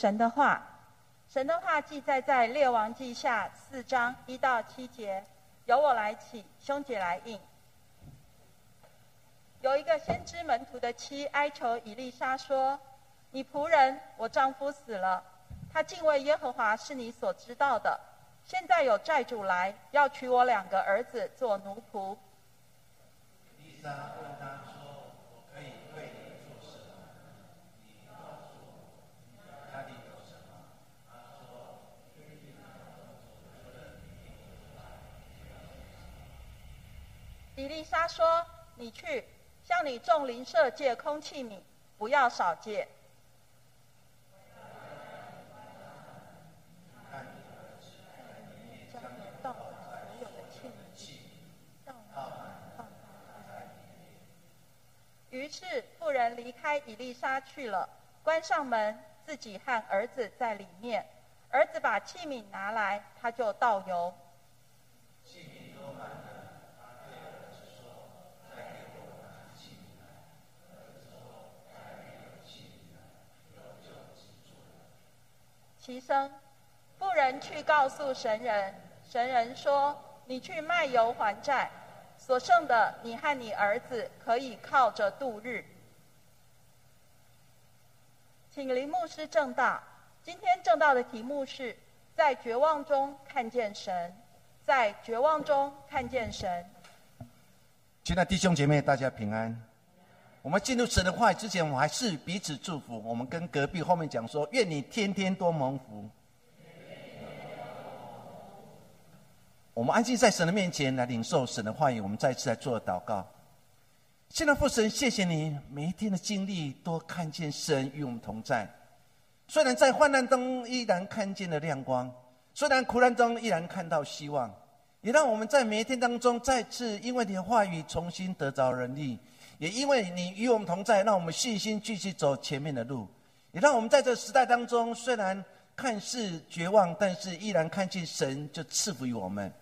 神的话。神的话记载在列王记下四章一到七节，由我来起，兄姐来应。有一个先知门徒的妻哀求以利沙说：“你仆人，我丈夫死了，他敬畏耶和华是你所知道的。现在有债主来，要娶我两个儿子做奴仆”说：“我可以为你做什么？你告诉我，家里有什么？”他说：“伊丽莎说：“你去，向你众邻舍借空气米，不要少借。”于是妇人离开伊丽莎去了，关上门，自己和儿子在里面。儿子把器皿拿来，他就倒油。器皿都满了，他对儿子说：“再给我拿器皿来。”儿子说：“再没有器皿了，油就止住了。”其生，妇人去告诉神人，神人说：“你去卖油还债。”所剩的，你和你儿子可以靠着度日。请林牧师正道。今天正道的题目是在绝望中看见神，在绝望中看见神。亲爱的弟兄姐妹，大家平安。我们进入神的话语之前，我们还是彼此祝福。我们跟隔壁后面讲说：愿你天天多蒙福。我们安静在神的面前来领受神的话语，我们再次来做祷告。现在父神，谢谢你每一天的经历都看见神与我们同在。虽然在患难中依然看见了亮光，虽然苦难中依然看到希望，也让我们在每一天当中再次因为你的话语重新得着能力，也因为你与我们同在，让我们信心继续走前面的路，也让我们在这时代当中虽然看似绝望，但是依然看见神就赐福于我们。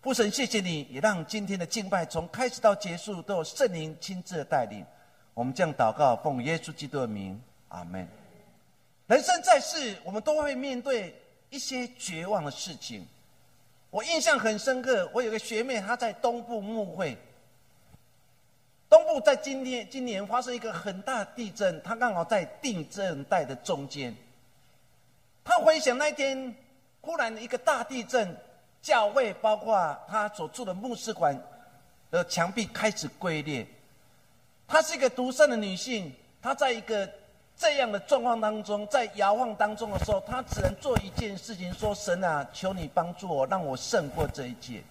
父神，谢谢你，也让今天的敬拜从开始到结束都有圣灵亲自的带领。我们将祷告，奉耶稣基督的名，阿门。人生在世，我们都会面对一些绝望的事情。我印象很深刻，我有个学妹，她在东部牧会。东部在今天今年发生一个很大地震，它刚好在地震带的中间。他回想那天，忽然一个大地震。教会包括他所住的牧师馆的墙壁开始龟裂。她是一个独身的女性，她在一个这样的状况当中，在摇晃当中的时候，她只能做一件事情：说神啊，求你帮助我，让我胜过这一切。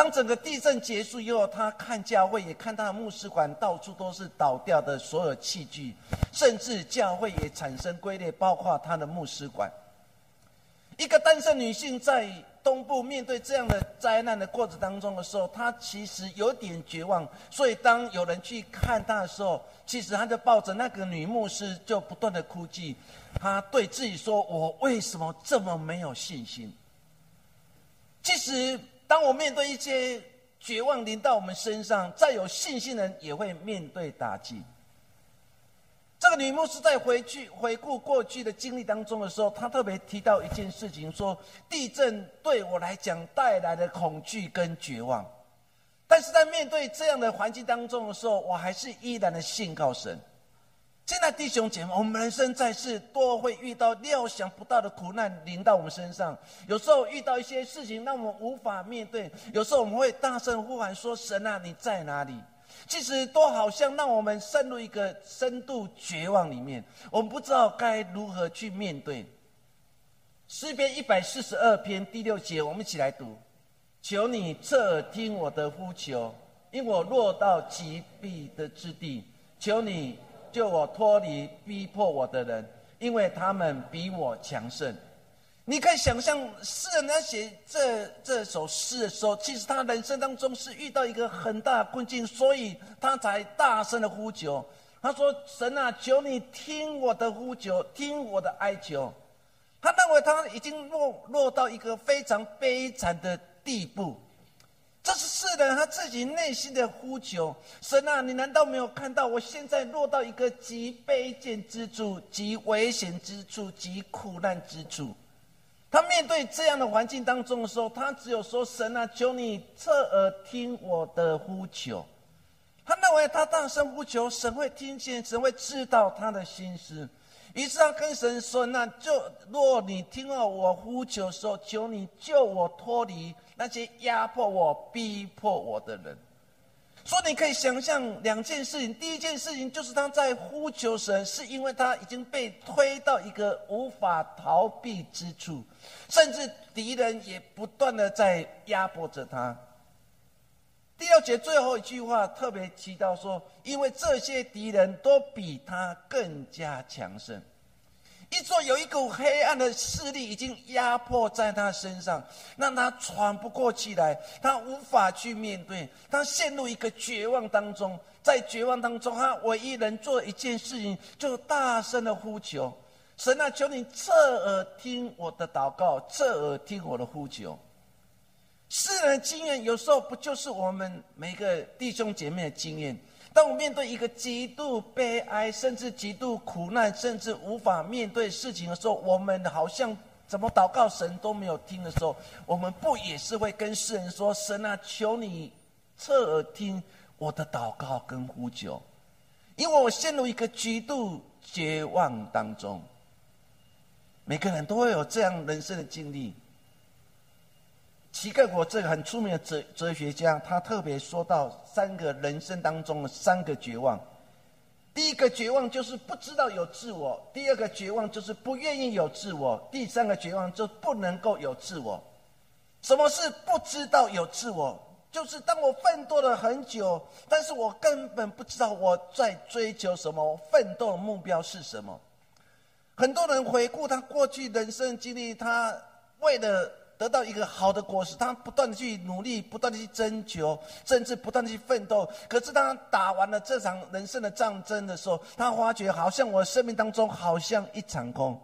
当整个地震结束以后，他看教会，也看她的牧师馆到处都是倒掉的所有器具，甚至教会也产生龟裂，包括他的牧师馆。一个单身女性在东部面对这样的灾难的过程当中的时候，她其实有点绝望。所以当有人去看她的时候，其实她就抱着那个女牧师，就不断的哭泣。她对自己说：“我为什么这么没有信心？”其实，当我面对一些绝望临到我们身上，再有信心的人也会面对打击。这个女牧师在回去回顾过去的经历当中的时候，她特别提到一件事情，说地震对我来讲带来的恐惧跟绝望，但是在面对这样的环境当中的时候，我还是依然的信靠神。现在弟兄姐妹，我们人生在世都会遇到料想不到的苦难临到我们身上，有时候遇到一些事情让我们无法面对，有时候我们会大声呼喊说：“神啊，你在哪里？”其实都好像让我们陷入一个深度绝望里面，我们不知道该如何去面对。诗篇一百四十二篇第六节，我们一起来读：求你侧耳听我的呼求，因我落到极地的之地；求你救我脱离逼迫我的人，因为他们比我强盛。你可以想象，诗人在写这这首诗的时候，其实他人生当中是遇到一个很大的困境，所以他才大声的呼求。他说：“神啊，求你听我的呼求，听我的哀求。”他认为他已经落落到一个非常悲惨的地步。这是世人他自己内心的呼求。神啊，你难道没有看到我现在落到一个极卑贱之处、极危险之处、极苦难之处？他面对这样的环境当中的时候，他只有说：“神啊，求你侧耳听我的呼求。”他认为他大声呼求，神会听见，神会知道他的心思。于是他跟神说：“那就若你听了我呼求时候，求你救我脱离那些压迫我、逼迫我的人。”说你可以想象两件事情：第一件事情就是他在呼求神，是因为他已经被推到一个无法逃避之处，甚至敌人也不断的在压迫着他。第二节最后一句话特别提到说，因为这些敌人都比他更加强盛，一座有一股黑暗的势力已经压迫在他身上，让他喘不过气来，他无法去面对，他陷入一个绝望当中，在绝望当中，他唯一能做一件事情，就大声的呼求：神啊，求你侧耳听我的祷告，侧耳听我的呼求。世人的经验有时候不就是我们每个弟兄姐妹的经验？当我面对一个极度悲哀，甚至极度苦难，甚至无法面对事情的时候，我们好像怎么祷告神都没有听的时候，我们不也是会跟世人说：“神啊，求你侧耳听我的祷告跟呼救，因为我陷入一个极度绝望当中。”每个人都会有这样人生的经历。齐克果这个很出名的哲哲学家，他特别说到三个人生当中的三个绝望。第一个绝望就是不知道有自我；第二个绝望就是不愿意有自我；第三个绝望就不能够有自我。什么是不知道有自我？就是当我奋斗了很久，但是我根本不知道我在追求什么，奋斗的目标是什么。很多人回顾他过去人生经历，他为了。得到一个好的果实，他不断的去努力，不断的去征求，甚至不断的去奋斗。可是当他打完了这场人生的战争的时候，他发觉好像我生命当中好像一场空，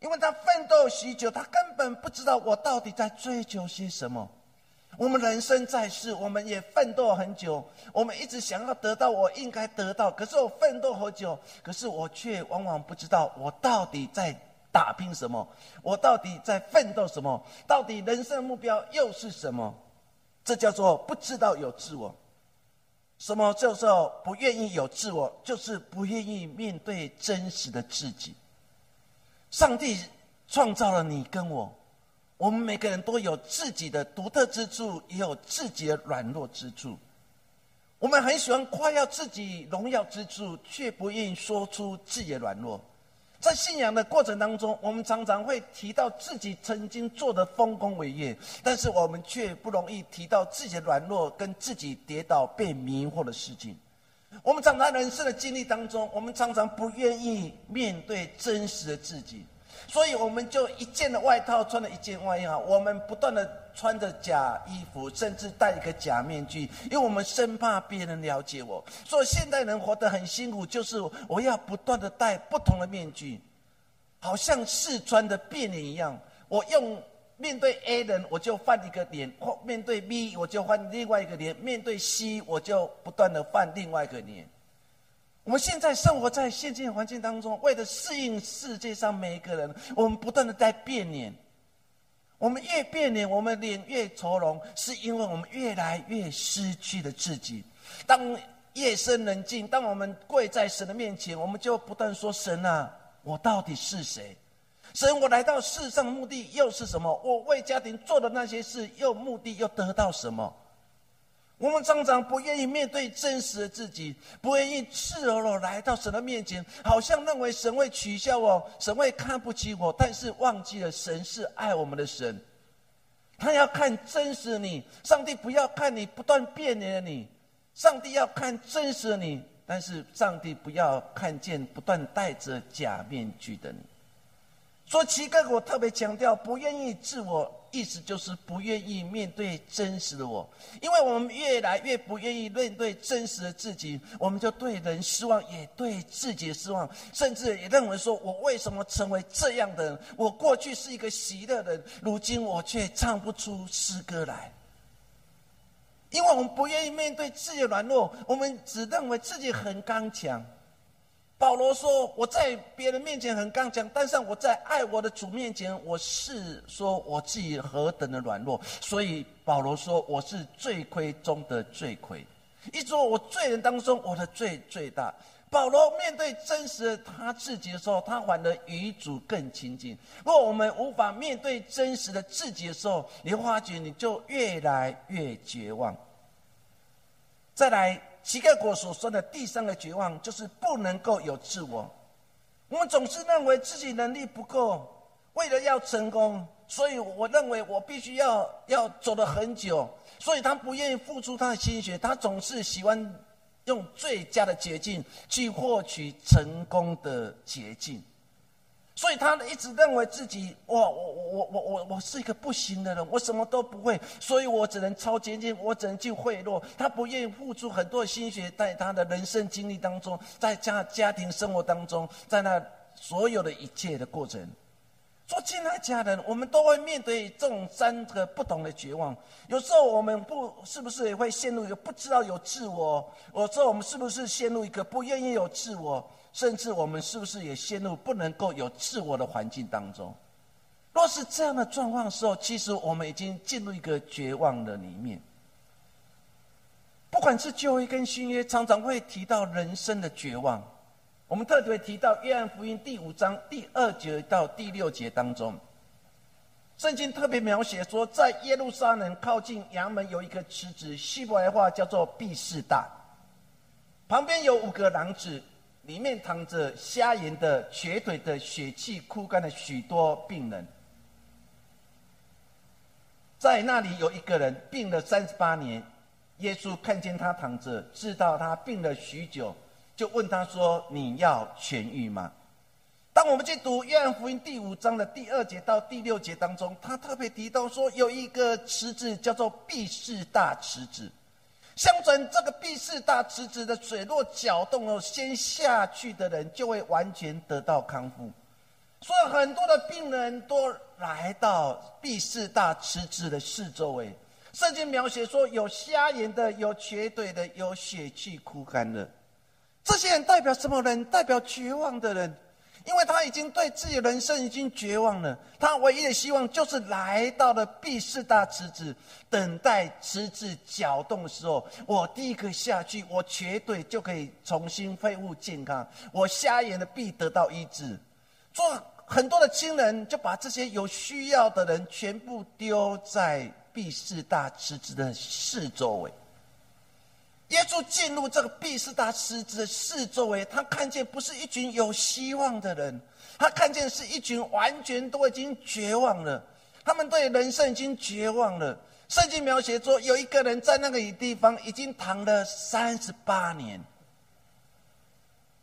因为他奋斗许久，他根本不知道我到底在追求些什么。我们人生在世，我们也奋斗很久，我们一直想要得到我应该得到，可是我奋斗很久，可是我却往往不知道我到底在。打拼什么？我到底在奋斗什么？到底人生目标又是什么？这叫做不知道有自我。什么叫做不愿意有自我？就是不愿意面对真实的自己。上帝创造了你跟我，我们每个人都有自己的独特之处，也有自己的软弱之处。我们很喜欢夸耀自己荣耀之处，却不愿意说出自己的软弱。在信仰的过程当中，我们常常会提到自己曾经做的丰功伟业，但是我们却不容易提到自己的软弱跟自己跌倒被迷惑的事情。我们长在人生的经历当中，我们常常不愿意面对真实的自己。所以我们就一件的外套穿了一件外衣啊我们不断的穿着假衣服，甚至戴一个假面具，因为我们生怕别人了解我。所以现代人活得很辛苦，就是我要不断的戴不同的面具，好像试穿的变脸一样。我用面对 A 人，我就换一个脸；或面对 B，我就换另外一个脸；面对 C，我就不断的换另外一个脸。我们现在生活在现今环境当中，为了适应世界上每一个人，我们不断的在变脸。我们越变脸，我们脸越愁容，是因为我们越来越失去了自己。当夜深人静，当我们跪在神的面前，我们就不断说：“神啊，我到底是谁？神，我来到世上目的又是什么？我为家庭做的那些事，又目的又得到什么？”我们常常不愿意面对真实的自己，不愿意赤裸裸来到神的面前，好像认为神会取笑我，神会看不起我，但是忘记了神是爱我们的神，他要看真实的你。上帝不要看你不断变脸的你，上帝要看真实的你，但是上帝不要看见不断戴着假面具的你。说奇哥，我特别强调，不愿意自我，意思就是不愿意面对真实的我。因为我们越来越不愿意面对真实的自己，我们就对人失望，也对自己失望，甚至也认为说：我为什么成为这样的人？我过去是一个喜乐的人，如今我却唱不出诗歌来。因为我们不愿意面对自己的软弱，我们只认为自己很刚强。保罗说：“我在别人面前很刚强，但是我在爱我的主面前，我是说我自己何等的软弱。所以保罗说我是罪魁中的罪魁，一说我罪人当中我的罪最大。保罗面对真实的他自己的时候，他反而与主更亲近。若我们无法面对真实的自己的时候，你发觉你就越来越绝望。再来。”乞丐国所说的第三个绝望，就是不能够有自我。我们总是认为自己能力不够，为了要成功，所以我认为我必须要要走了很久，所以他不愿意付出他的心血，他总是喜欢用最佳的捷径去获取成功的捷径。所以他一直认为自己，哇，我我我我我是一个不行的人，我什么都不会，所以我只能超捷径，我只能去贿赂。他不愿意付出很多心血，在他的人生经历当中，在家家庭生活当中，在那所有的一切的过程。做亲爱家人，我们都会面对这种三个不同的绝望。有时候我们不是不是也会陷入一个不知道有自我？有时候我们是不是陷入一个不愿意有自我？甚至我们是不是也陷入不能够有自我的环境当中？若是这样的状况时候，其实我们已经进入一个绝望的里面。不管是旧约跟新约，常常会提到人生的绝望。我们特别提到约翰福音第五章第二节到第六节当中，圣经特别描写说，在耶路撒冷靠近阳门有一个池子，希伯来话叫做毕士大，旁边有五个廊子。里面躺着瞎眼的、瘸腿的、血气枯干的许多病人，在那里有一个人病了三十八年，耶稣看见他躺着，知道他病了许久，就问他说：“你要痊愈吗？”当我们去读约翰福音第五章的第二节到第六节当中，他特别提到说，有一个池子叫做必士大池子。相传这个毕士大池子的水若搅动了，先下去的人就会完全得到康复。所以很多的病人都来到毕士大池子的四周围。圣经描写说，有瞎眼的，有瘸腿的，有血气枯干的。这些人代表什么人？代表绝望的人。因为他已经对自己的人生已经绝望了，他唯一的希望就是来到了毕士大池子，等待池子搅动的时候，我第一个下去，我绝对就可以重新恢复健康，我瞎眼的必得到医治。做很多的亲人就把这些有需要的人全部丢在毕士大池子的四周围。耶稣进入这个毕士大池子四周围，他看见不是一群有希望的人，他看见是一群完全都已经绝望了，他们对人生已经绝望了。圣经描写说，有一个人在那个地方已经躺了三十八年。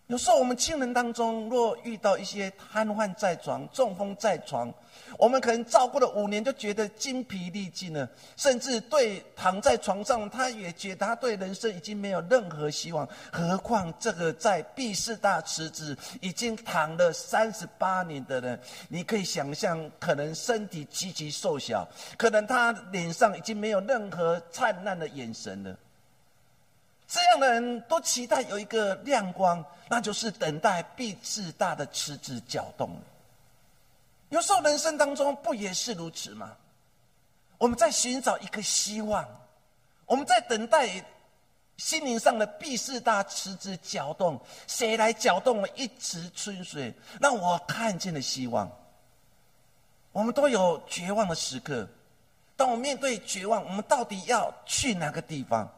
有时候我们亲人当中，若遇到一些瘫痪在床、中风在床，我们可能照顾了五年，就觉得精疲力尽了，甚至对躺在床上，他也觉得他对人生已经没有任何希望。何况这个在毕士大池子已经躺了三十八年的人，你可以想象，可能身体极其瘦小，可能他脸上已经没有任何灿烂的眼神了。这样的人都期待有一个亮光，那就是等待必至大的池子搅动。有时候人生当中不也是如此吗？我们在寻找一个希望，我们在等待心灵上的必士大池子搅动，谁来搅动了一池春水，让我看见了希望。我们都有绝望的时刻，当我面对绝望，我们到底要去哪个地方？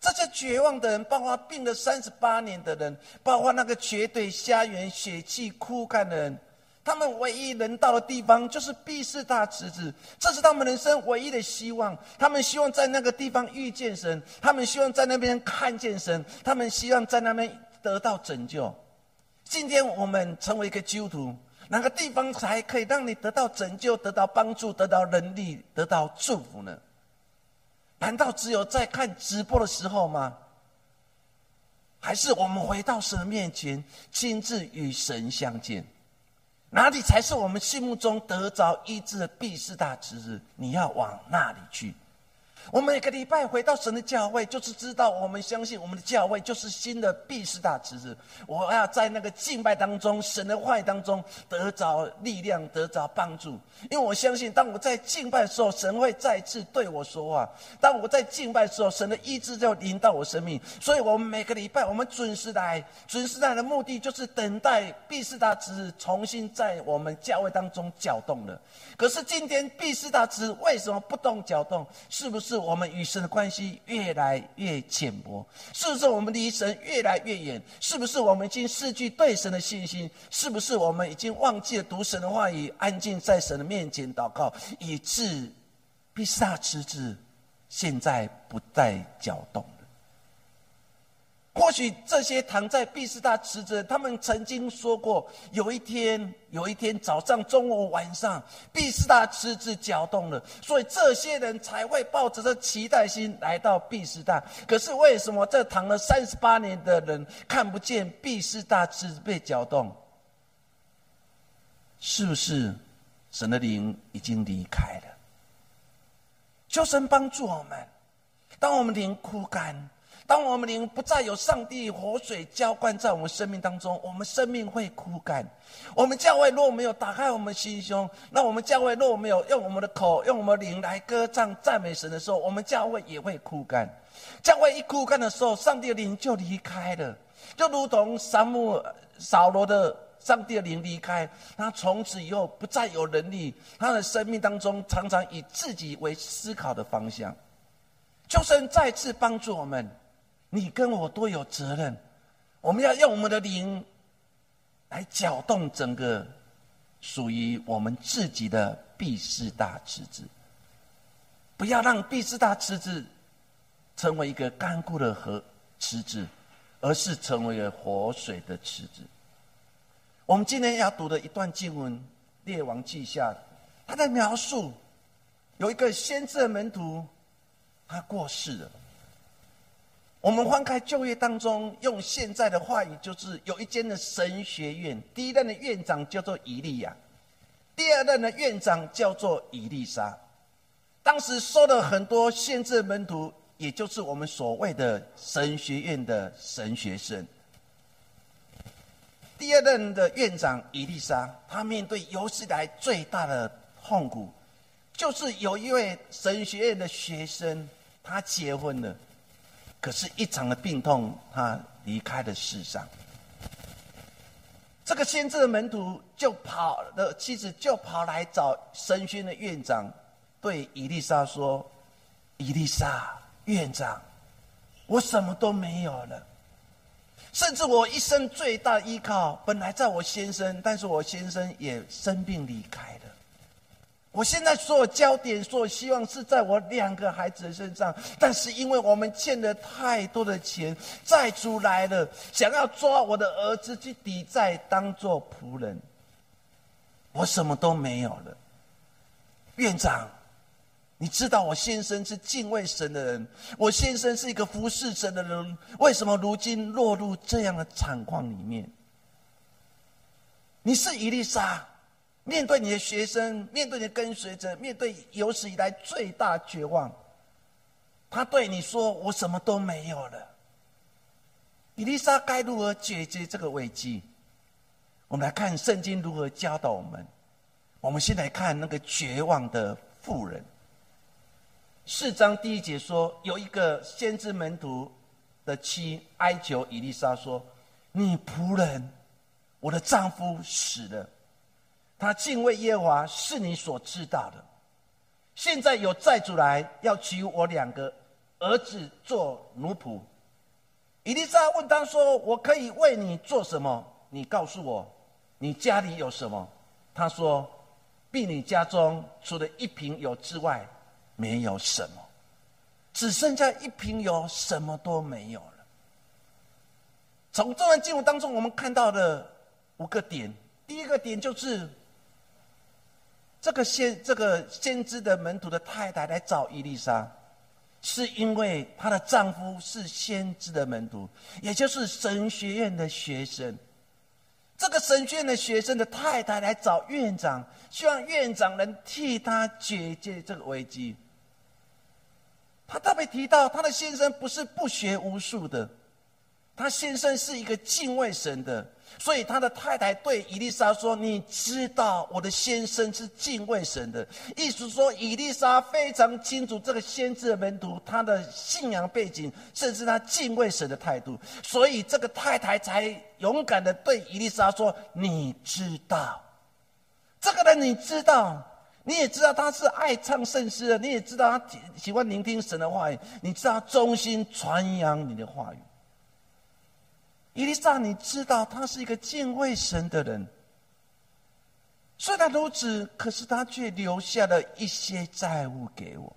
这些绝望的人，包括病了三十八年的人，包括那个绝对瞎眼、血气枯干的人，他们唯一能到的地方就是毕士大池子，这是他们人生唯一的希望。他们希望在那个地方遇见神，他们希望在那边看见神，他们希望在那边得到拯救。今天我们成为一个基督徒，哪个地方才可以让你得到拯救、得到帮助、得到能力、得到祝福呢？难道只有在看直播的时候吗？还是我们回到神的面前，亲自与神相见？哪里才是我们心目中得着医治的必四大之日？你要往那里去。我每个礼拜回到神的教会，就是知道我们相信我们的教会就是新的毕士大池子。我要在那个敬拜当中、神的话语当中得着力量、得着帮助。因为我相信，当我在敬拜的时候，神会再次对我说话；当我在敬拜的时候，神的意志就临到我生命。所以，我们每个礼拜我们准时来，准时来的目的就是等待毕士大池子重新在我们教会当中搅动了。可是今天毕士大池为什么不动搅动？是不是？我们与神的关系越来越浅薄，是不是我们离神越来越远？是不是我们已经失去对神的信心？是不是我们已经忘记了读神的话语，安静在神的面前祷告，以致必杀之子现在不再搅动？或许这些躺在毕斯大池子，他们曾经说过：有一天，有一天早上、中午、晚上，毕斯大池子搅动了，所以这些人才会抱着这期待心来到毕斯大。可是为什么这躺了三十八年的人看不见毕斯大池子被搅动？是不是神的灵已经离开了？求神帮助我们，当我们灵枯干。当我们灵不再有上帝活水浇灌在我们生命当中，我们生命会枯干。我们教会若没有打开我们心胸，那我们教会若没有用我们的口、用我们灵来歌唱赞美神的时候，我们教会也会枯干。教会一枯干的时候，上帝的灵就离开了，就如同沙漠扫罗的上帝的灵离开，他从此以后不再有能力，他的生命当中常常以自己为思考的方向。求神再次帮助我们。你跟我都有责任，我们要用我们的灵来搅动整个属于我们自己的毕士大池子，不要让毕士大池子成为一个干枯的河池子，而是成为了活水的池子。我们今天要读的一段经文《列王记下》，他在描述有一个先知的门徒，他过世了。我们翻开就业当中，用现在的话语，就是有一间的神学院，第一任的院长叫做以利亚，第二任的院长叫做以利沙。当时收了很多限制门徒，也就是我们所谓的神学院的神学生。第二任的院长以利沙，他面对有史以来最大的痛苦，就是有一位神学院的学生，他结婚了。可是，一场的病痛，他离开了世上。这个先知的门徒就跑的妻子就跑来找神宣的院长，对伊丽莎说：“伊丽莎院长，我什么都没有了，甚至我一生最大的依靠本来在我先生，但是我先生也生病离开了。”我现在所有焦点、所有希望是在我两个孩子的身上，但是因为我们欠了太多的钱，债主来了，想要抓我的儿子去抵债，当做仆人，我什么都没有了。院长，你知道我先生是敬畏神的人，我先生是一个服侍神的人，为什么如今落入这样的惨况里面？你是伊丽莎。面对你的学生，面对你的跟随者，面对有史以来最大绝望，他对你说：“我什么都没有了。”伊丽莎该如何解决这个危机？我们来看圣经如何教导我们。我们先来看那个绝望的妇人。四章第一节说，有一个先知门徒的妻哀求伊丽莎说：“你仆人，我的丈夫死了。”他敬畏耶和华是你所知道的。现在有债主来要娶我两个儿子做奴仆。伊丽莎问他说：“我可以为你做什么？你告诉我，你家里有什么？”他说：“婢女家中除了一瓶油之外，没有什么，只剩下一瓶油，什么都没有了。”从这段经文当中，我们看到的五个点，第一个点就是。这个先这个先知的门徒的太太来找伊丽莎，是因为她的丈夫是先知的门徒，也就是神学院的学生。这个神学院的学生的太太来找院长，希望院长能替他解决这个危机。他特别提到，他的先生不是不学无术的，他先生是一个敬畏神的。所以他的太太对伊丽莎说：“你知道我的先生是敬畏神的。”意思说，伊丽莎非常清楚这个先知的门徒他的信仰背景，甚至他敬畏神的态度。所以这个太太才勇敢的对伊丽莎说：“你知道，这个人你知道，你也知道他是爱唱圣诗的，你也知道他喜欢聆听神的话语，你知道忠心传扬你的话语。”伊丽莎，你知道他是一个敬畏神的人。虽然如此，可是他却留下了一些债务给我。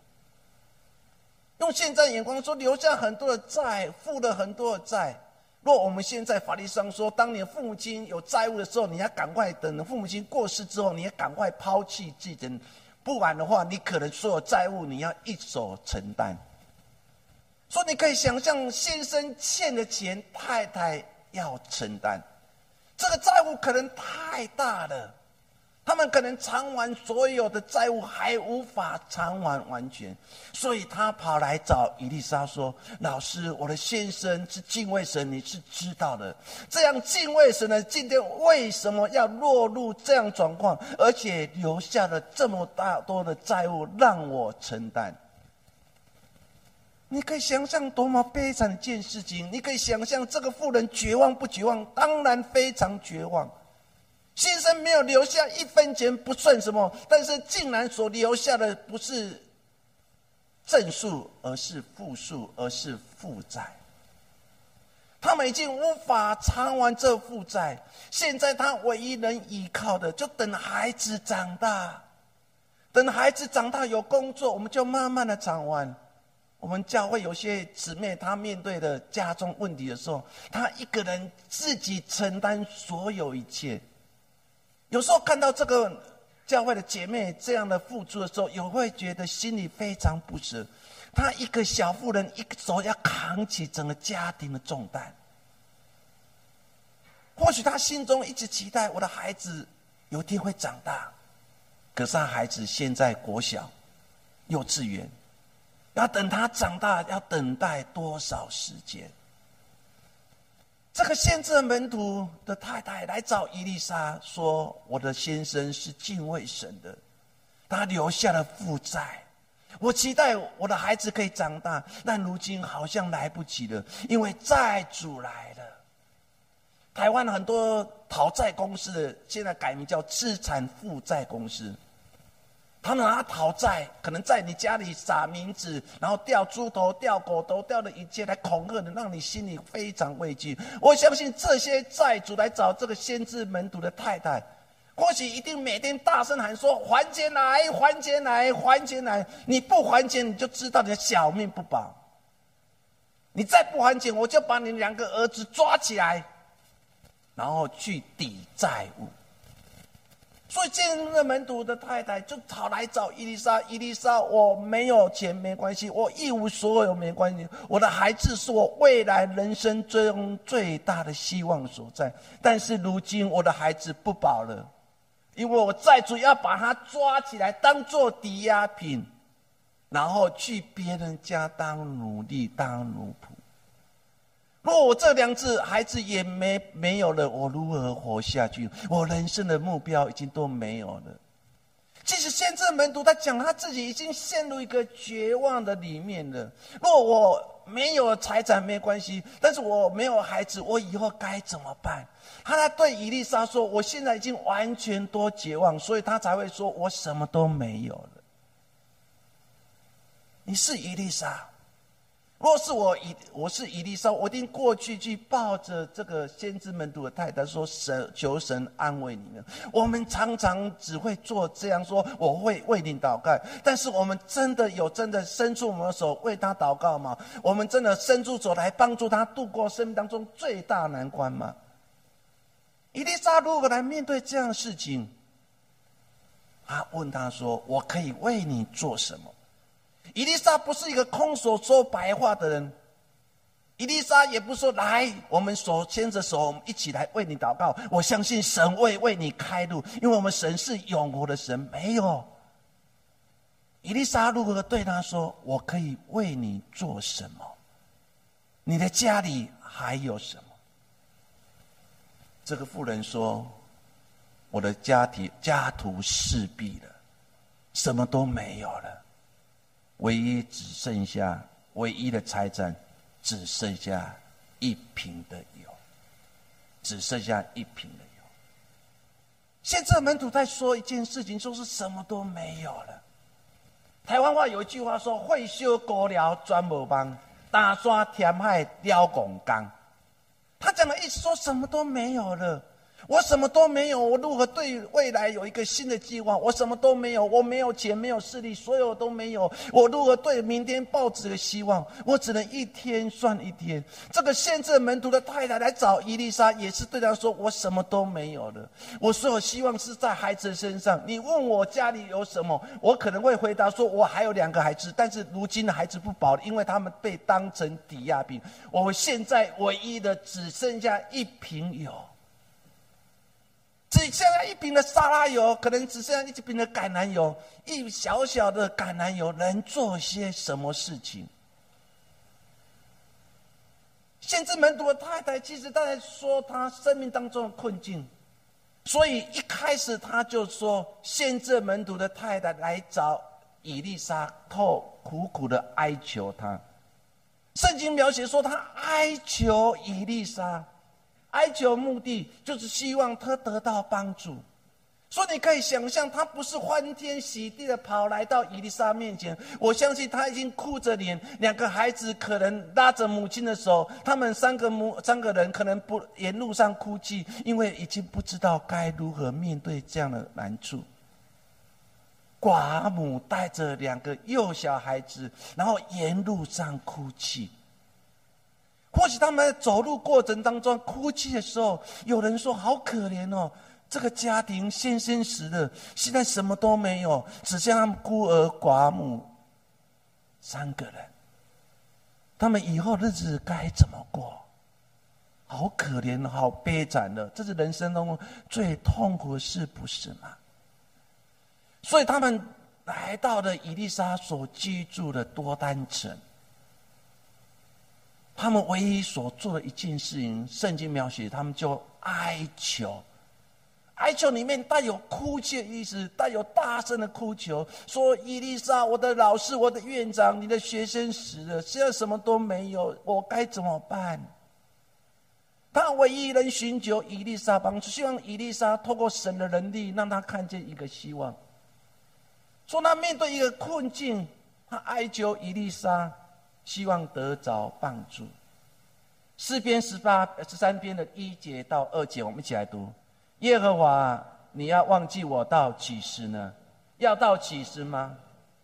用现在眼光说，留下很多的债，付了很多的债。若我们现在法律上说，当年父母亲有债务的时候，你要赶快等父母亲过世之后，你要赶快抛弃继承，不然的话，你可能所有债务你要一手承担。说你可以想象，先生欠的钱，太太要承担，这个债务可能太大了，他们可能偿还所有的债务还无法偿还完全，所以他跑来找伊丽莎说：“老师，我的先生是敬畏神，你是知道的。这样敬畏神的今天为什么要落入这样状况，而且留下了这么大多的债务让我承担？”你可以想象多么悲惨的一件事情。你可以想象这个妇人绝望不绝望？当然非常绝望。先生没有留下一分钱不算什么，但是竟然所留下的不是正数，而是负数，而是负债。他们已经无法偿还这负债，现在他唯一能依靠的，就等孩子长大。等孩子长大有工作，我们就慢慢的偿还。我们教会有些姊妹，她面对的家中问题的时候，她一个人自己承担所有一切。有时候看到这个教会的姐妹这样的付出的时候，也会觉得心里非常不舍。她一个小妇人，一个手要扛起整个家庭的重担。或许她心中一直期待我的孩子有一天会长大，可是她孩子现在国小、幼稚园。要等他长大，要等待多少时间？这个先知门徒的太太来找伊丽莎说：“我的先生是敬畏神的，他留下了负债。我期待我的孩子可以长大，但如今好像来不及了，因为债主来了。台湾很多讨债公司的现在改名叫资产负债公司。”他们拿讨债，可能在你家里撒名字，然后掉猪头、掉狗头、掉的一切来恐吓你，让你心里非常畏惧。我相信这些债主来找这个先知门徒的太太，或许一定每天大声喊说：“还钱来，还钱来，还钱来！你不还钱，你就知道你的小命不保。你再不还钱，我就把你两个儿子抓起来，然后去抵债务。”所以，进入门徒的太太就跑来找伊丽莎。伊丽莎，我没有钱没关系，我一无所有没关系。我的孩子是我未来人生中最大的希望所在。但是如今我的孩子不保了，因为我债主要把他抓起来当做抵押品，然后去别人家当奴隶、当奴仆。若我这两次孩子也没没有了，我如何活下去？我人生的目标已经都没有了。即使先知门徒他讲他自己已经陷入一个绝望的里面了。若我没有财产没关系，但是我没有孩子，我以后该怎么办？他在对伊丽莎说：“我现在已经完全多绝望，所以他才会说我什么都没有了。”你是伊丽莎。若是我以我是以利沙，我一定过去去抱着这个先知门徒的太太说：“神求神安慰你们。”我们常常只会做这样说：“我会为你祷告。”但是我们真的有真的伸出我们的手为他祷告吗？我们真的伸出手来帮助他度过生命当中最大难关吗？伊丽莎如何来面对这样的事情？他问他说：“我可以为你做什么？”伊丽莎不是一个空手说白话的人，伊丽莎也不说来，我们手牵着手，我们一起来为你祷告。我相信神会为你开路，因为我们神是永活的神。没有，伊丽莎如何对他说：“我可以为你做什么？你的家里还有什么？”这个妇人说：“我的家庭家徒四壁了，什么都没有了，唯一只剩下唯一的财产，只剩下一瓶的油，只剩下一瓶的油。”现在门徒在说一件事情，说是什么都没有了。台湾话有一句话说：“会修高寮专无帮，打刷填海雕拱钢。”他讲的意思说什么都没有了。我什么都没有，我如何对未来有一个新的计划？我什么都没有，我没有钱，没有势力，所有都没有。我如何对明天抱持个希望？我只能一天算一天。这个限制门徒的太太来找伊丽莎，也是对他说：“我什么都没有了，我所有希望是在孩子身上。你问我家里有什么，我可能会回答说：我还有两个孩子，但是如今的孩子不保了，因为他们被当成抵押品。我现在唯一的只剩下一瓶油。”只剩下一瓶的沙拉油，可能只剩下一瓶的橄榄油，一小小的橄榄油能做些什么事情？先知门徒的太太其实在说他生命当中的困境，所以一开始他就说，先知门徒的太太来找伊丽莎，透苦苦的哀求他。圣经描写说，他哀求伊丽莎。哀求目的就是希望他得到帮助，所以你可以想象，他不是欢天喜地的跑来到伊丽莎面前。我相信他已经哭着脸，两个孩子可能拉着母亲的手，他们三个母三个人可能不沿路上哭泣，因为已经不知道该如何面对这样的难处。寡母带着两个幼小孩子，然后沿路上哭泣。或许他们在走路过程当中哭泣的时候，有人说：“好可怜哦，这个家庭先生死了，现在什么都没有，只剩他们孤儿寡母三个人。他们以后日子该怎么过？好可怜，好悲惨的，这是人生中最痛苦的事，不是吗？所以他们来到了伊丽莎所居住的多丹城。”他们唯一所做的一件事情，圣经描写，他们就哀求，哀求里面带有哭泣的意思，带有大声的哭求，说：“伊丽莎，我的老师，我的院长，你的学生死了，现在什么都没有，我该怎么办？”他唯一能寻求伊丽莎帮助，希望伊丽莎透过神的能力，让他看见一个希望。说他面对一个困境，他哀求伊丽莎。希望得着帮助。四篇十八十三篇的一节到二节，我们一起来读：耶和华，你要忘记我到几时呢？要到几时吗？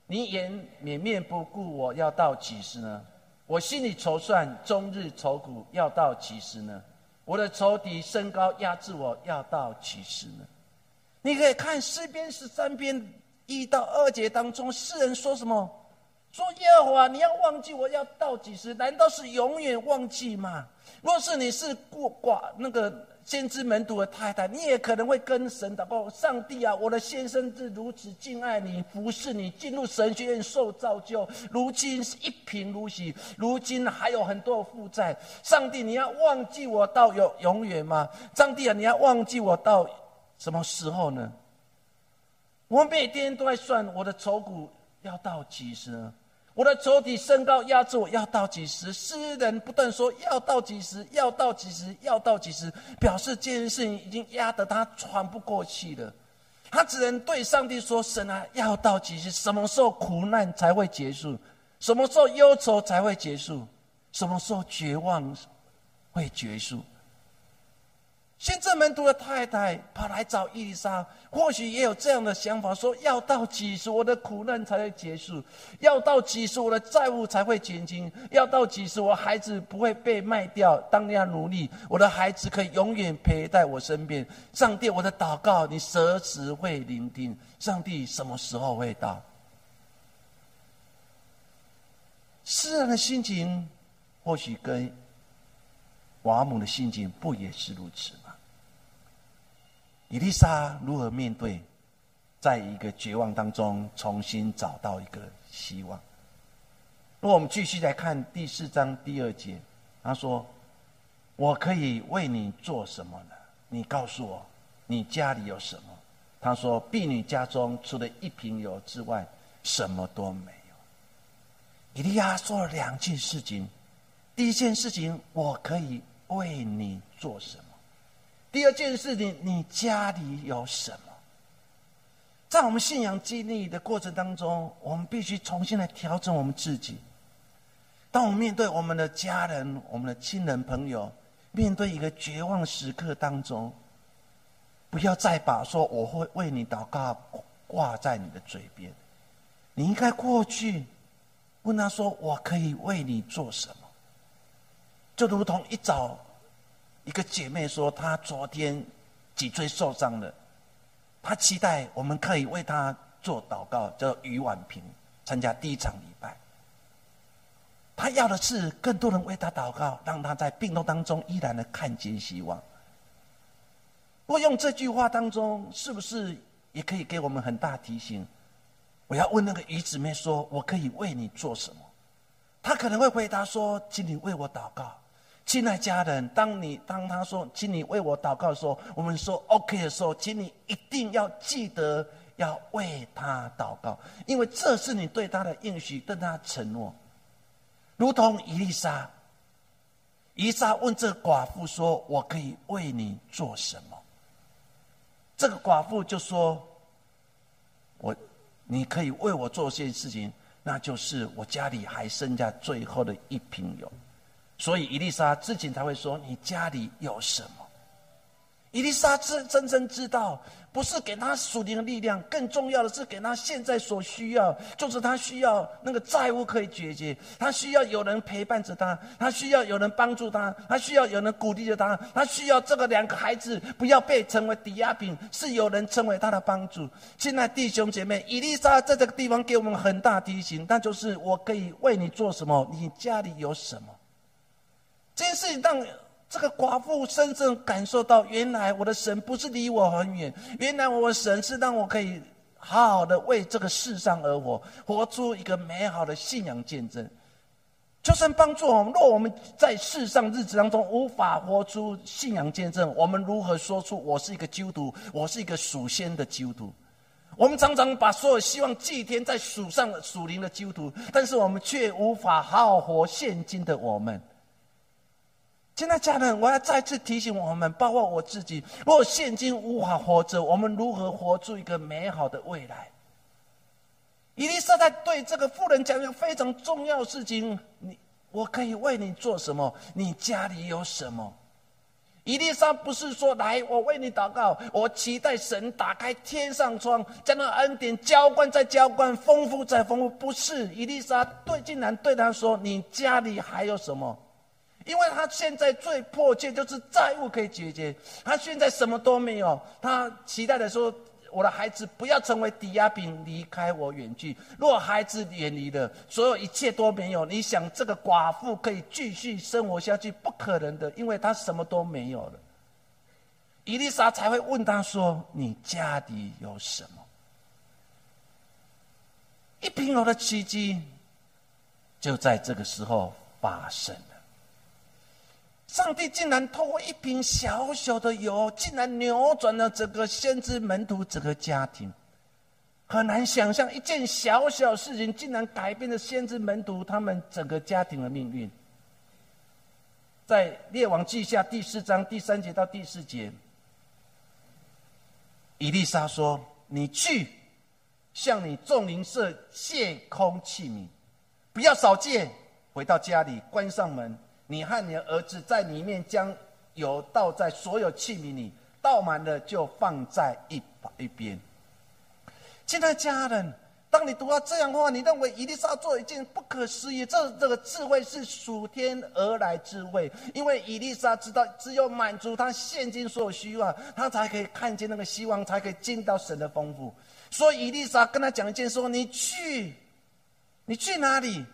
你也掩面不顾我，要到几时呢？我心里筹算，终日愁苦，要到几时呢？我的仇敌升高压制我，要到几时呢？你可以看诗篇十三篇一到二节当中，诗人说什么？说耶和华，你要忘记我要到几时？难道是永远忘记吗？若是你是过寡那个先知门徒的太太，你也可能会跟神祷告：上帝啊，我的先生是如此敬爱你、服侍你，进入神学院受造就，如今是一贫如洗，如今还有很多负债。上帝，你要忘记我到永永远吗？上帝啊，你要忘记我到什么时候呢？我每天都在算我的愁苦要到几时呢？我的仇敌升高压制我，要到几时？诗人不断说要到几时？要到几时？要到几时？表示这件事情已经压得他喘不过气了。他只能对上帝说：“神啊，要到几时？什么时候苦难才会结束？什么时候忧愁才会结束？什么时候绝望会结束？”先知门徒的太太跑来找伊丽莎，或许也有这样的想法：说要到几时我的苦难才会结束？要到几时我的债务才会减轻？要到几时我孩子不会被卖掉当那样奴隶？我的孩子可以永远陪在我身边？上帝，我的祷告你何时会聆听？上帝什么时候会到？诗人的心情或许跟瓦姆的心情不也是如此？伊丽莎如何面对在一个绝望当中重新找到一个希望。如果我们继续来看第四章第二节，他说：“我可以为你做什么呢？你告诉我，你家里有什么？”他说：“婢女家中除了一瓶油之外，什么都没有。”伊利亚说了两件事情：第一件事情，我可以为你做什么？第二件事情，你家里有什么？在我们信仰经历的过程当中，我们必须重新来调整我们自己。当我们面对我们的家人、我们的亲人朋友，面对一个绝望时刻当中，不要再把说我会为你祷告挂在你的嘴边。你应该过去问他说：“我可以为你做什么？”就如同一早，一个姐妹说，她昨天脊椎受伤了，她期待我们可以为她做祷告，叫于婉平参加第一场礼拜。她要的是更多人为她祷告，让她在病痛当中依然的看见希望。我用这句话当中，是不是也可以给我们很大提醒？我要问那个于姊妹说：“我可以为你做什么？”她可能会回答说：“请你为我祷告，亲爱家人。”当你当他说：“请你为我祷告”的时候，我们说 “OK” 的时候，请你一定要记得要为他祷告，因为这是你对他的应许，对他承诺。如同伊丽莎，伊莎问这个寡妇说：“我可以为你做什么？”这个寡妇就说：“我，你可以为我做些事情，那就是我家里还剩下最后的一瓶油。”所以伊丽莎之前才会说：“你家里有什么？”伊丽莎真真正知道。不是给他属灵的力量，更重要的是给他现在所需要，就是他需要那个债务可以解决，他需要有人陪伴着他，他需要有人帮助他，他需要有人鼓励着他，他需要这个两个孩子不要被成为抵押品，是有人成为他的帮助。亲爱弟兄姐妹，伊丽莎在这个地方给我们很大提醒，那就是我可以为你做什么，你家里有什么，这件事情让。这个寡妇深深感受到，原来我的神不是离我很远，原来我的神是让我可以好好的为这个世上而活，活出一个美好的信仰见证。就算帮助我们，若我们在世上日子当中无法活出信仰见证，我们如何说出我是一个基督徒，我是一个属仙的基督徒？我们常常把所有希望祭天在属上属灵的基督徒，但是我们却无法好好活现今的我们。现在家人，我要再次提醒我们，包括我自己，如果现今无法活着，我们如何活出一个美好的未来？伊丽莎在对这个妇人讲一个非常重要的事情：你，我可以为你做什么？你家里有什么？伊丽莎不是说来，我为你祷告，我期待神打开天上窗，将那恩典浇灌在浇灌，丰富在丰富。不是，伊丽莎对，竟然对他说：你家里还有什么？因为他现在最迫切就是债务可以解决，他现在什么都没有，他期待的说：“我的孩子不要成为抵押品，离开我远去。若孩子远离了，所有一切都没有。你想这个寡妇可以继续生活下去？不可能的，因为他什么都没有了。”伊丽莎才会问他说：“你家里有什么？”一瓶油的奇迹就在这个时候发生了。上帝竟然透过一瓶小小的油，竟然扭转了整个先知门徒整个家庭。很难想象，一件小小事情竟然改变了先知门徒他们整个家庭的命运。在列王记下第四章第三节到第四节，以丽莎说：“你去向你众邻舍借空器皿，不要少借。回到家里，关上门。”你和你的儿子在里面将油倒在所有器皿里，倒满了就放在一一边。亲爱的家人，当你读到这样的话，你认为伊丽莎做一件不可思议，这这个智慧是属天而来智慧，因为伊丽莎知道，只有满足他现今所有需要，他才可以看见那个希望，才可以进到神的丰富。所以伊丽莎跟他讲一件说：“你去，你去哪里？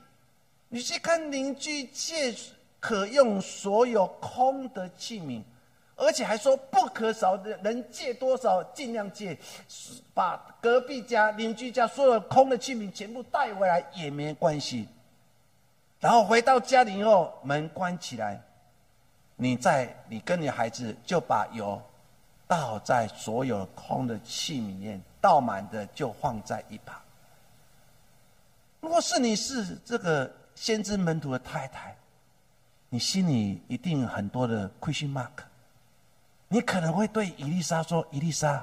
你去看邻居借。”可用所有空的器皿，而且还说不可少的，能借多少尽量借，把隔壁家、邻居家所有空的器皿全部带回来也没关系。然后回到家里以后，门关起来，你在你跟你孩子就把油倒在所有空的器皿里面，倒满的就放在一旁。如果是你是这个先知门徒的太太，你心里一定很多的 question mark。你可能会对伊丽莎说：“伊丽莎，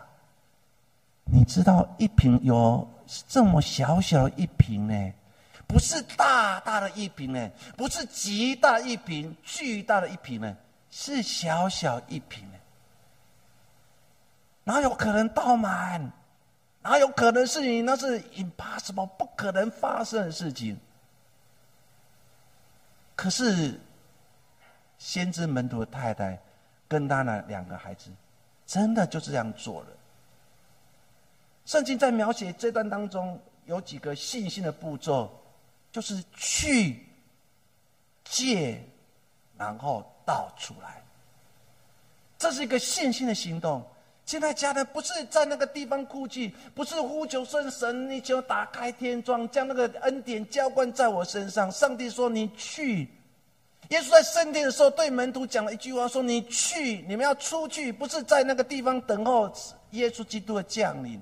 你知道一瓶油这么小小一瓶呢？”不是大大的一瓶呢，不是极大一瓶、巨大的一瓶呢，是小小一瓶呢。哪有可能倒满？哪有可能是你？那是 impossible，不可能发生的事情。可是，先知门徒的太太跟他那两个孩子，真的就这样做了。圣经在描写这段当中，有几个信心的步骤。就是去借，然后倒出来。这是一个信心的行动。现在家人不是在那个地方哭泣，不是呼求圣神，你就打开天窗，将那个恩典浇灌在我身上。上帝说：“你去。”耶稣在圣殿的时候对门徒讲了一句话：“说你去，你们要出去，不是在那个地方等候耶稣基督的降临。”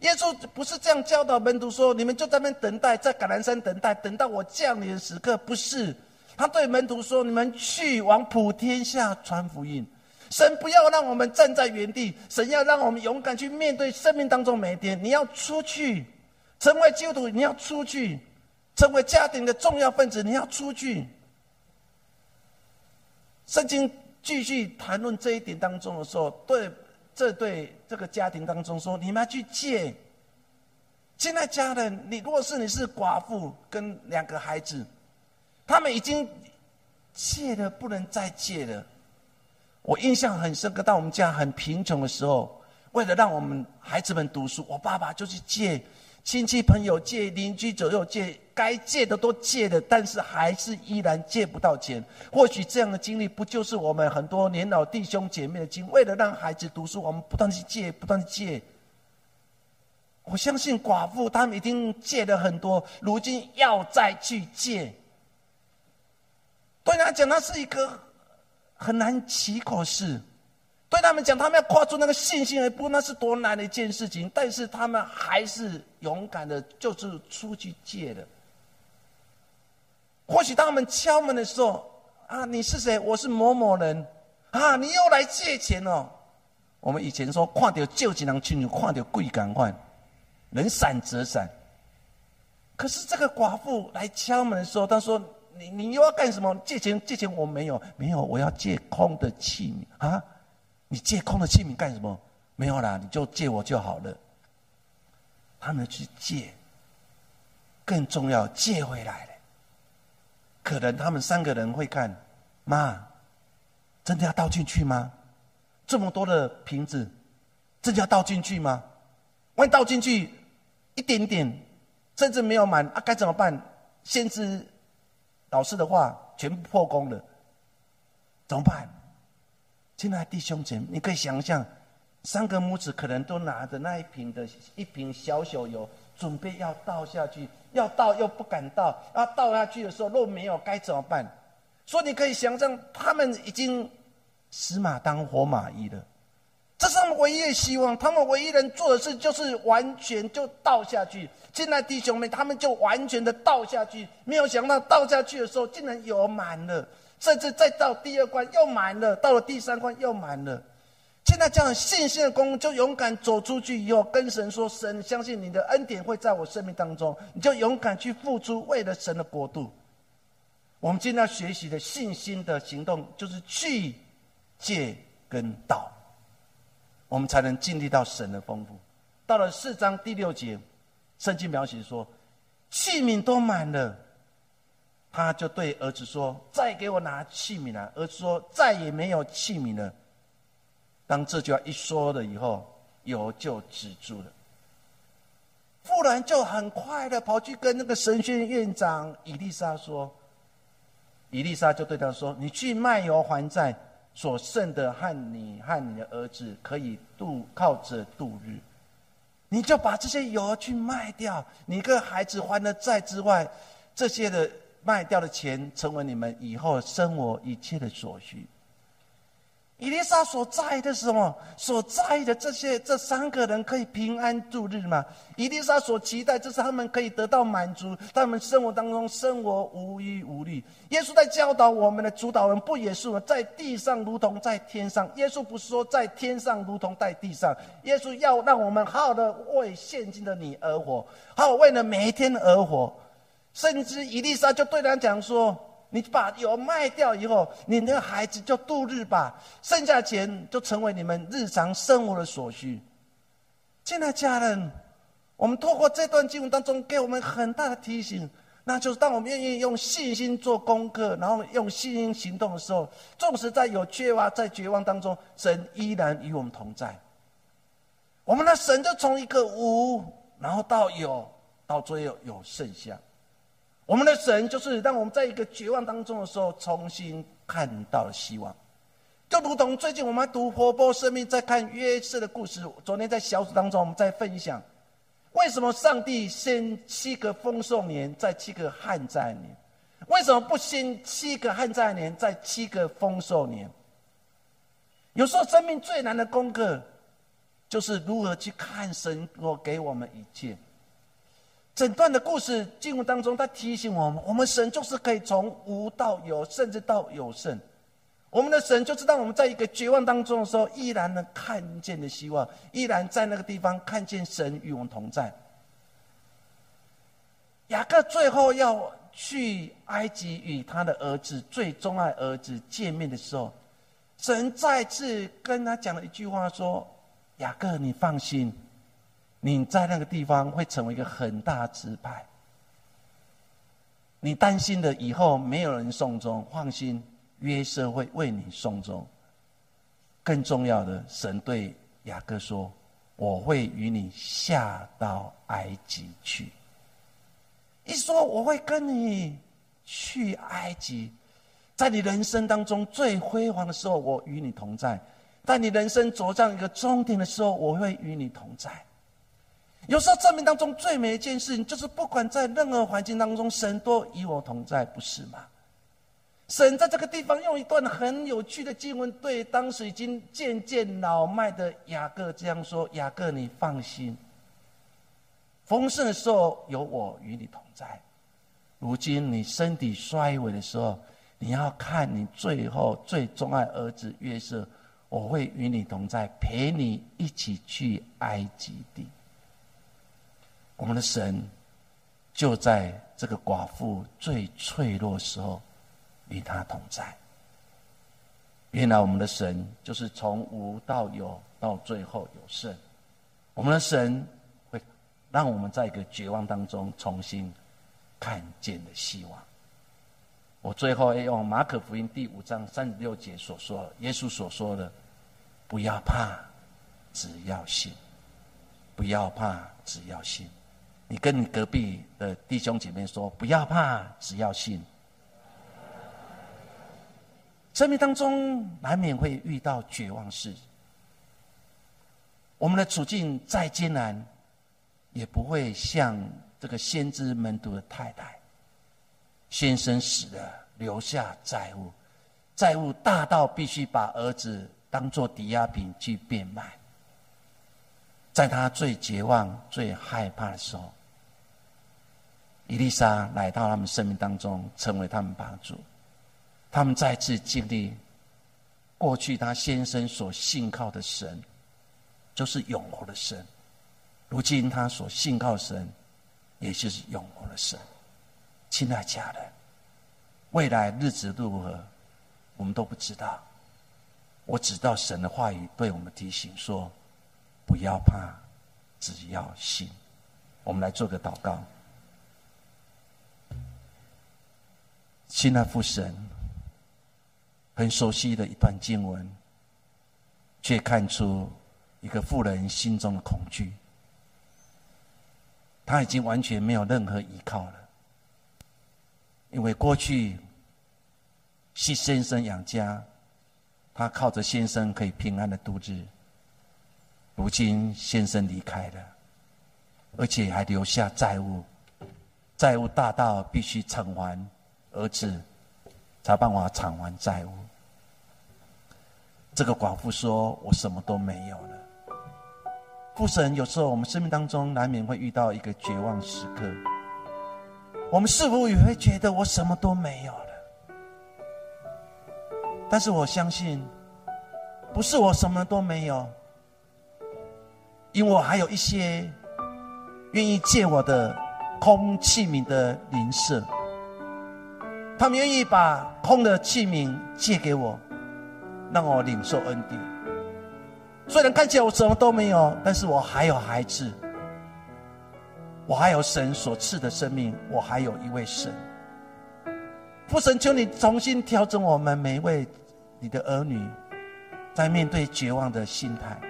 耶稣不是这样教导门徒说：“你们就在那边等待，在橄榄山等待，等到我降临的时刻。”不是，他对门徒说：“你们去往普天下传福音。神不要让我们站在原地，神要让我们勇敢去面对生命当中每一天。你要出去，成为基督徒，你要出去，成为家庭的重要分子，你要出去。”圣经继续谈论这一点当中的时候，对。这对这个家庭当中说，你们要去借。现在家人，你如果是你是寡妇跟两个孩子，他们已经借的不能再借了。我印象很深刻，当我们家很贫穷的时候，为了让我们孩子们读书，我爸爸就去借。亲戚朋友借，邻居左右借，该借的都借了，但是还是依然借不到钱。或许这样的经历，不就是我们很多年老弟兄姐妹的经？为了让孩子读书，我们不断去借，不断借。我相信寡妇他们已经借了很多，如今要再去借，对他讲，那是一个很难起口事。对他们讲，他们要跨出那个信心而不，那是多难的一件事情。但是他们还是勇敢的，就是出去借的。或许当他们敲门的时候，啊，你是谁？我是某某人，啊，你又来借钱哦。我们以前说，看到旧钱人去，看到贵赶快，能闪则闪。可是这个寡妇来敲门的时候，她说：“你你又要干什么？借钱？借钱？我没有，没有，我要借空的器皿啊。”你借空的器皿干什么？没有啦，你就借我就好了。他们去借，更重要，借回来了。可能他们三个人会看，妈，真的要倒进去吗？这么多的瓶子，真的要倒进去吗？万一倒进去一点点，甚至没有满啊，该怎么办？先知老师的话全部破功了，怎么办？亲爱的弟兄姐妹，你可以想象，三个母子可能都拿着那一瓶的一瓶小小油，准备要倒下去，要倒又不敢倒，啊，倒下去的时候若没有该怎么办？所以你可以想象，他们已经死马当活马医了，这是他们唯一的希望。他们唯一能做的事就是完全就倒下去。亲爱的弟兄们，他们就完全的倒下去，没有想到倒下去的时候竟然油满了。甚至再到第二关又满了，到了第三关又满了。现在这样信心的功，就勇敢走出去以后，跟神说：“神，相信你的恩典会在我生命当中。”你就勇敢去付出，为了神的国度。我们今天要学习的信心的行动，就是去借跟道，我们才能经历到神的丰富。到了四章第六节，圣经描写说：“器皿都满了。”他就对儿子说：“再给我拿器皿来。”儿子说：“再也没有器皿了。”当这句话一说了以后，油就止住了。妇人就很快的跑去跟那个神学院长伊丽莎说：“伊丽莎就对他说：‘你去卖油还债，所剩的和你和你的儿子可以度靠着度日，你就把这些油去卖掉，你跟孩子还了债之外，这些的卖掉的钱，成为你们以后生活一切的所需。伊丽莎所在的是什么？所在的这些这三个人可以平安度日吗？伊丽莎所期待，这是他们可以得到满足，他们生活当中生活无忧无虑。耶稣在教导我们的主导人，不也是在地上如同在天上？耶稣不是说在天上如同在地上？耶稣要让我们好好的为现今的你而活，好好为了每一天而活。甚至伊丽莎就对他讲说。你把油卖掉以后，你那个孩子就度日吧，剩下钱就成为你们日常生活的所需。亲爱家人，我们透过这段经文当中，给我们很大的提醒，那就是当我们愿意用信心做功课，然后用信心行动的时候，纵使在有缺乏、在绝望当中，神依然与我们同在。我们的神就从一个无，然后到有，到最后有剩下。我们的神就是让我们在一个绝望当中的时候，重新看到了希望。就如同最近我们读《活泼生命》在看约瑟的故事。昨天在小组当中，我们在分享，为什么上帝先七个丰收年，在七个旱灾年？为什么不先七个旱灾年，在七个丰收年？有时候生命最难的功课，就是如何去看神所给我们一切。整段的故事进入当中，他提醒我们：我们神就是可以从无到有，甚至到有圣。我们的神就是当我们在一个绝望当中的时候，依然能看见的希望，依然在那个地方看见神与我们同在。雅各最后要去埃及与他的儿子最钟爱儿子见面的时候，神再次跟他讲了一句话说：“雅各，你放心。”你在那个地方会成为一个很大支派。你担心的以后没有人送终，放心，约瑟会为你送终。更重要的，神对雅各说：“我会与你下到埃及去。”一说我会跟你去埃及，在你人生当中最辉煌的时候，我与你同在；在你人生走向一个终点的时候，我会与你同在。有时候，生命当中最美一件事情，就是不管在任何环境当中，神都与我同在，不是吗？神在这个地方用一段很有趣的经文，对当时已经渐渐老迈的雅各这样说：“雅各，你放心，丰盛的时候有我与你同在；如今你身体衰微的时候，你要看你最后最钟爱儿子约瑟，我会与你同在，陪你一起去埃及地。”我们的神就在这个寡妇最脆弱时候与他同在。原来我们的神就是从无到有，到最后有胜。我们的神会让我们在一个绝望当中重新看见的希望。我最后要用马可福音第五章三十六节所说，耶稣所说的：“不要怕，只要信；不要怕，只要信。”你跟你隔壁的弟兄姐妹说：“不要怕，只要信。”生命当中难免会遇到绝望事，我们的处境再艰难，也不会像这个先知门徒的太太，先生死了，留下债务，债务大到必须把儿子当做抵押品去变卖。在他最绝望、最害怕的时候。伊丽莎来到他们生命当中，成为他们帮助。他们再次经历过去他先生所信靠的神，就是永活的神。如今他所信靠神，也就是永活的神。亲爱家人，未来日子如何，我们都不知道。我只知道神的话语对我们提醒说：不要怕，只要信。我们来做个祷告。亲爱父神，很熟悉的一段经文，却看出一个妇人心中的恐惧。他已经完全没有任何依靠了，因为过去是先生养家，他靠着先生可以平安的度日。如今先生离开了，而且还留下债务，债务大到必须偿还儿子，才帮我偿还债务。这个寡妇说：“我什么都没有了。”父神，有时候我们生命当中难免会遇到一个绝望时刻，我们是否也会觉得我什么都没有了？但是我相信，不是我什么都没有，因为我还有一些愿意借我的空器皿的邻舍，他们愿意把空的器皿借给我，让我领受恩典。虽然看起来我什么都没有，但是我还有孩子，我还有神所赐的生命，我还有一位神。父神，求你重新调整我们每一位你的儿女，在面对绝望的心态，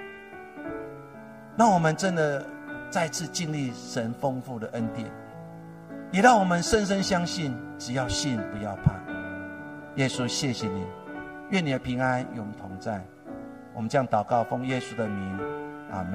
让我们真的再次经历神丰富的恩典，也让我们深深相信，只要信，不要怕。耶稣，谢谢你，愿你的平安与我们同在。我们将祷告，奉耶稣的名，阿门。